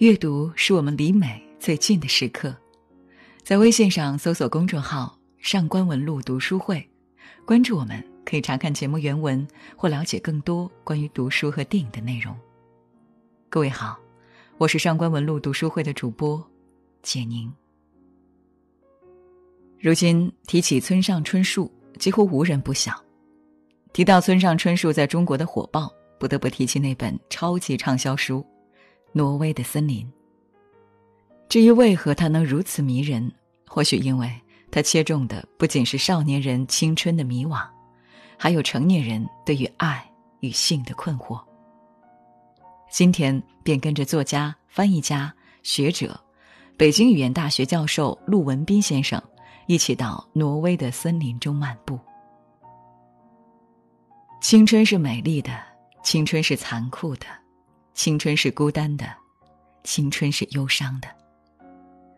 阅读是我们离美最近的时刻，在微信上搜索公众号“上官文露读书会”，关注我们，可以查看节目原文或了解更多关于读书和电影的内容。各位好，我是上官文露读书会的主播简宁。如今提起村上春树，几乎无人不晓。提到村上春树在中国的火爆，不得不提起那本超级畅销书。挪威的森林。至于为何它能如此迷人，或许因为它切中的不仅是少年人青春的迷惘，还有成年人对于爱与性的困惑。今天便跟着作家、翻译家、学者、北京语言大学教授陆文斌先生一起到挪威的森林中漫步。青春是美丽的，青春是残酷的。青春是孤单的，青春是忧伤的，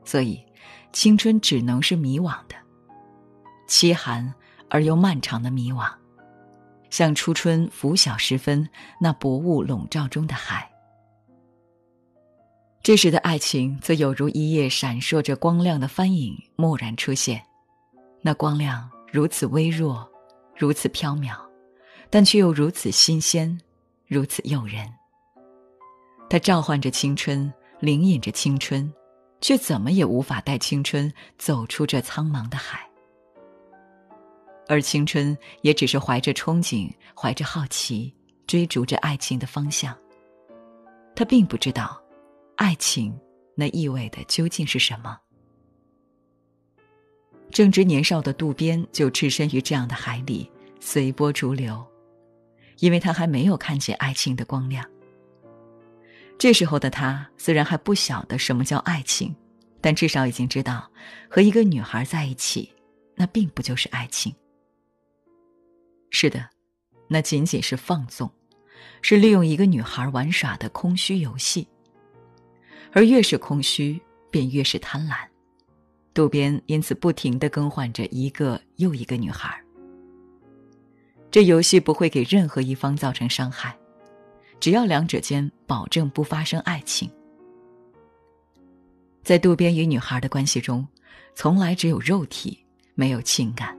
所以，青春只能是迷惘的，凄寒而又漫长的迷惘，像初春拂晓时分那薄雾笼罩中的海。这时的爱情，则有如一叶闪烁着光亮的帆影蓦然出现，那光亮如此微弱，如此飘渺，但却又如此新鲜，如此诱人。他召唤着青春，领引着青春，却怎么也无法带青春走出这苍茫的海。而青春也只是怀着憧憬，怀着好奇，追逐着爱情的方向。他并不知道，爱情那意味的究竟是什么。正值年少的渡边就置身于这样的海里，随波逐流，因为他还没有看见爱情的光亮。这时候的他虽然还不晓得什么叫爱情，但至少已经知道，和一个女孩在一起，那并不就是爱情。是的，那仅仅是放纵，是利用一个女孩玩耍的空虚游戏。而越是空虚，便越是贪婪。渡边因此不停的更换着一个又一个女孩。这游戏不会给任何一方造成伤害。只要两者间保证不发生爱情，在渡边与女孩的关系中，从来只有肉体，没有情感。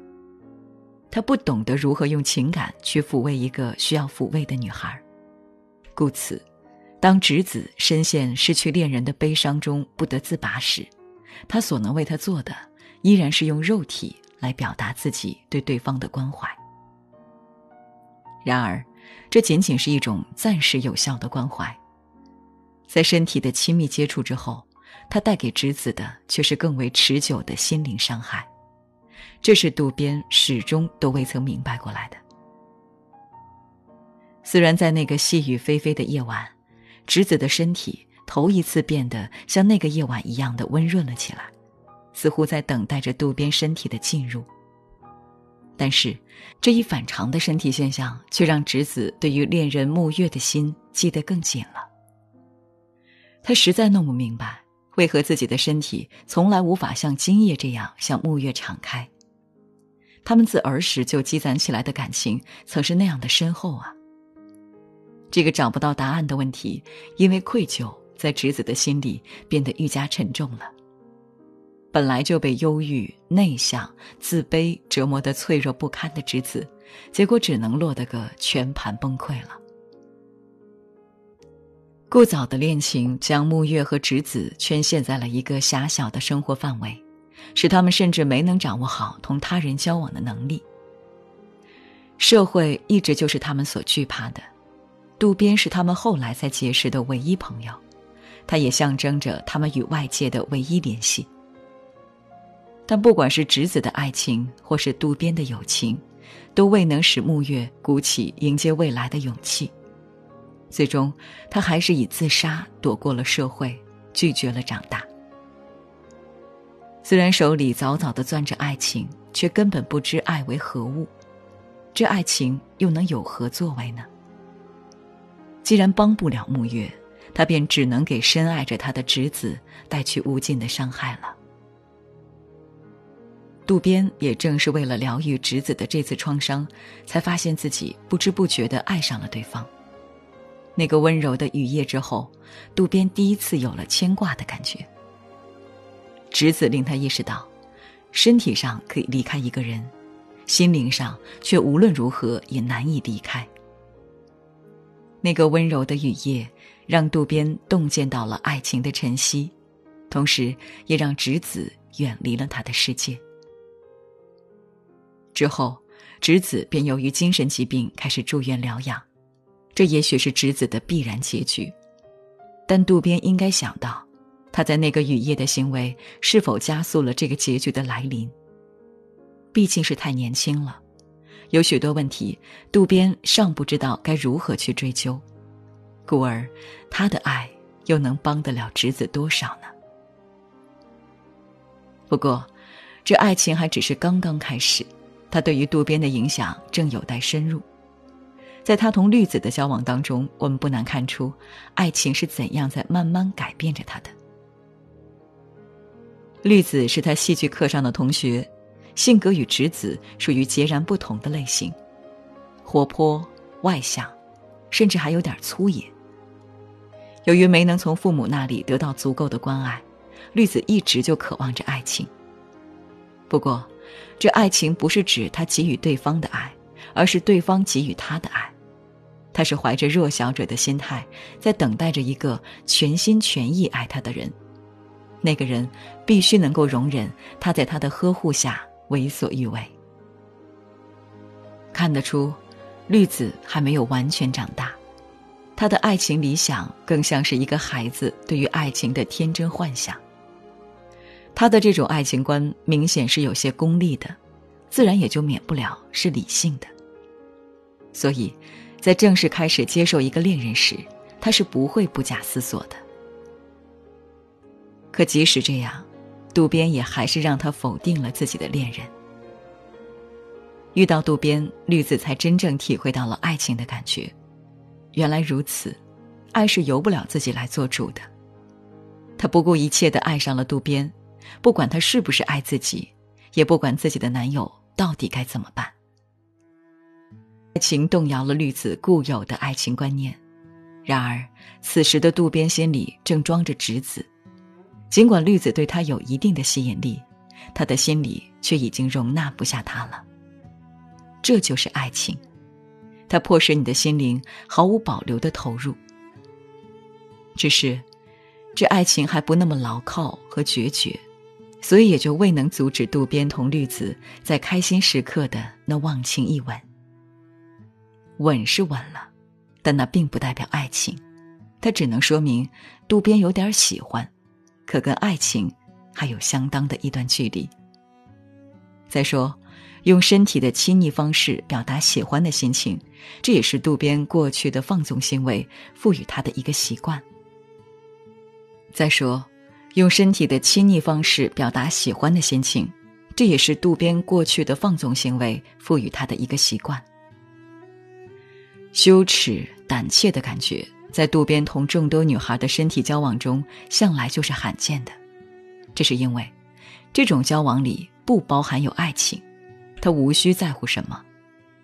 他不懂得如何用情感去抚慰一个需要抚慰的女孩，故此，当直子深陷失去恋人的悲伤中不得自拔时，他所能为她做的，依然是用肉体来表达自己对对方的关怀。然而。这仅仅是一种暂时有效的关怀，在身体的亲密接触之后，他带给直子的却是更为持久的心灵伤害。这是渡边始终都未曾明白过来的。虽然在那个细雨霏霏的夜晚，直子的身体头一次变得像那个夜晚一样的温润了起来，似乎在等待着渡边身体的进入。但是，这一反常的身体现象却让直子对于恋人沐月的心系得更紧了。他实在弄不明白，为何自己的身体从来无法像今夜这样向沐月敞开。他们自儿时就积攒起来的感情，曾是那样的深厚啊。这个找不到答案的问题，因为愧疚，在直子的心里变得愈加沉重了。本来就被忧郁、内向、自卑折磨得脆弱不堪的直子，结果只能落得个全盘崩溃了。过早的恋情将木月和直子圈限在了一个狭小的生活范围，使他们甚至没能掌握好同他人交往的能力。社会一直就是他们所惧怕的，渡边是他们后来才结识的唯一朋友，他也象征着他们与外界的唯一联系。但不管是直子的爱情，或是渡边的友情，都未能使木月鼓起迎接未来的勇气。最终，他还是以自杀躲过了社会，拒绝了长大。虽然手里早早的攥着爱情，却根本不知爱为何物。这爱情又能有何作为呢？既然帮不了木月，他便只能给深爱着他的侄子带去无尽的伤害了。渡边也正是为了疗愈侄子的这次创伤，才发现自己不知不觉地爱上了对方。那个温柔的雨夜之后，渡边第一次有了牵挂的感觉。侄子令他意识到，身体上可以离开一个人，心灵上却无论如何也难以离开。那个温柔的雨夜，让渡边洞见到了爱情的晨曦，同时也让侄子远离了他的世界。之后，直子便由于精神疾病开始住院疗养，这也许是直子的必然结局。但渡边应该想到，他在那个雨夜的行为是否加速了这个结局的来临。毕竟是太年轻了。有许多问题，渡边尚不知道该如何去追究，故而他的爱又能帮得了侄子多少呢？不过，这爱情还只是刚刚开始，他对于渡边的影响正有待深入。在他同绿子的交往当中，我们不难看出，爱情是怎样在慢慢改变着他的。绿子是他戏剧课上的同学。性格与直子属于截然不同的类型，活泼外向，甚至还有点粗野。由于没能从父母那里得到足够的关爱，绿子一直就渴望着爱情。不过，这爱情不是指他给予对方的爱，而是对方给予他的爱。他是怀着弱小者的心态，在等待着一个全心全意爱他的人。那个人必须能够容忍他在他的呵护下。为所欲为，看得出，绿子还没有完全长大，他的爱情理想更像是一个孩子对于爱情的天真幻想。他的这种爱情观明显是有些功利的，自然也就免不了是理性的。所以，在正式开始接受一个恋人时，他是不会不假思索的。可即使这样。渡边也还是让他否定了自己的恋人。遇到渡边，绿子才真正体会到了爱情的感觉。原来如此，爱是由不了自己来做主的。他不顾一切的爱上了渡边，不管他是不是爱自己，也不管自己的男友到底该怎么办。爱情动摇了绿子固有的爱情观念。然而，此时的渡边心里正装着直子。尽管绿子对他有一定的吸引力，他的心里却已经容纳不下他了。这就是爱情，它迫使你的心灵毫无保留的投入。只是，这爱情还不那么牢靠和决绝，所以也就未能阻止渡边同绿子在开心时刻的那忘情一吻。吻是吻了，但那并不代表爱情，它只能说明渡边有点喜欢。可跟爱情还有相当的一段距离。再说，用身体的亲昵方式表达喜欢的心情，这也是渡边过去的放纵行为赋予他的一个习惯。再说，用身体的亲昵方式表达喜欢的心情，这也是渡边过去的放纵行为赋予他的一个习惯。羞耻、胆怯的感觉。在渡边同众多女孩的身体交往中，向来就是罕见的。这是因为，这种交往里不包含有爱情，他无需在乎什么，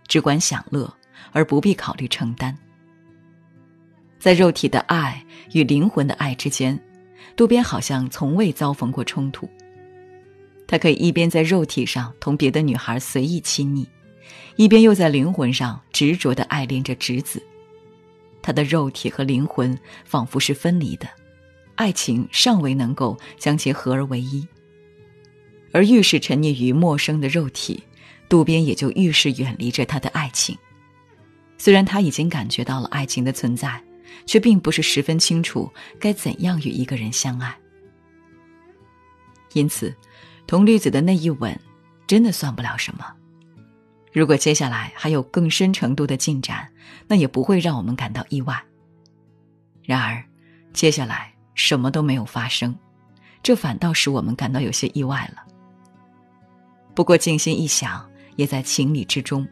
只管享乐，而不必考虑承担。在肉体的爱与灵魂的爱之间，渡边好像从未遭逢过冲突。他可以一边在肉体上同别的女孩随意亲昵，一边又在灵魂上执着地爱恋着直子。他的肉体和灵魂仿佛是分离的，爱情尚未能够将其合而为一。而愈是沉溺于陌生的肉体，渡边也就愈是远离着他的爱情。虽然他已经感觉到了爱情的存在，却并不是十分清楚该怎样与一个人相爱。因此，同绿子的那一吻，真的算不了什么。如果接下来还有更深程度的进展，那也不会让我们感到意外。然而，接下来什么都没有发生，这反倒使我们感到有些意外了。不过，静心一想，也在情理之中。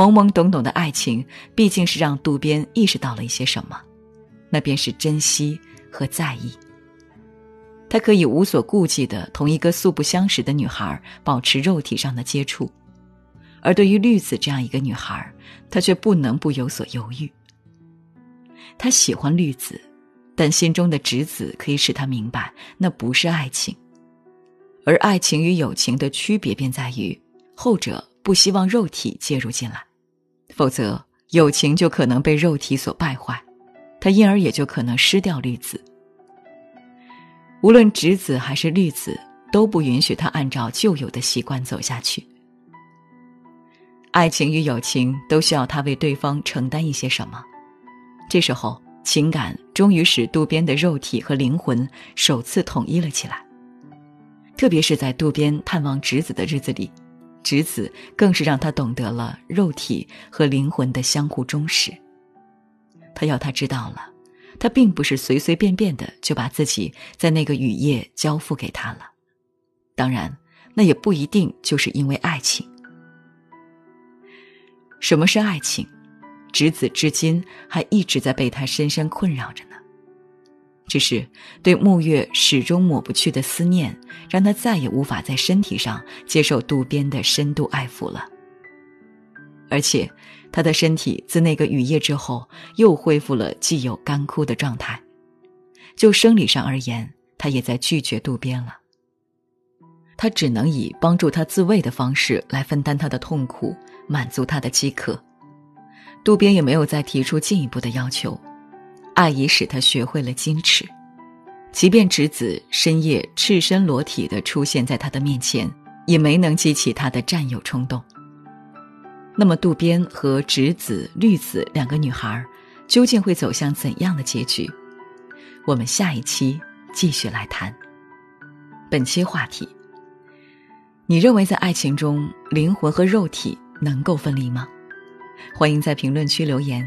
懵懵懂懂的爱情，毕竟是让渡边意识到了一些什么，那便是珍惜和在意。他可以无所顾忌的同一个素不相识的女孩保持肉体上的接触。而对于绿子这样一个女孩，他却不能不有所犹豫。他喜欢绿子，但心中的直子可以使他明白，那不是爱情。而爱情与友情的区别便在于，后者不希望肉体介入进来，否则友情就可能被肉体所败坏，他因而也就可能失掉绿子。无论直子还是绿子，都不允许他按照旧有的习惯走下去。爱情与友情都需要他为对方承担一些什么。这时候，情感终于使渡边的肉体和灵魂首次统一了起来。特别是在渡边探望直子的日子里，直子更是让他懂得了肉体和灵魂的相互忠实。他要他知道了，他并不是随随便便的就把自己在那个雨夜交付给他了。当然，那也不一定就是因为爱情。什么是爱情？直子至今还一直在被他深深困扰着。只是对沐月始终抹不去的思念，让他再也无法在身体上接受渡边的深度爱抚了。而且，他的身体自那个雨夜之后又恢复了既有干枯的状态。就生理上而言，他也在拒绝渡边了。他只能以帮助他自慰的方式来分担他的痛苦，满足他的饥渴。渡边也没有再提出进一步的要求，爱已使他学会了矜持，即便直子深夜赤身裸体的出现在他的面前，也没能激起他的占有冲动。那么渡边和直子、绿子两个女孩，究竟会走向怎样的结局？我们下一期继续来谈。本期话题：你认为在爱情中，灵魂和肉体能够分离吗？欢迎在评论区留言。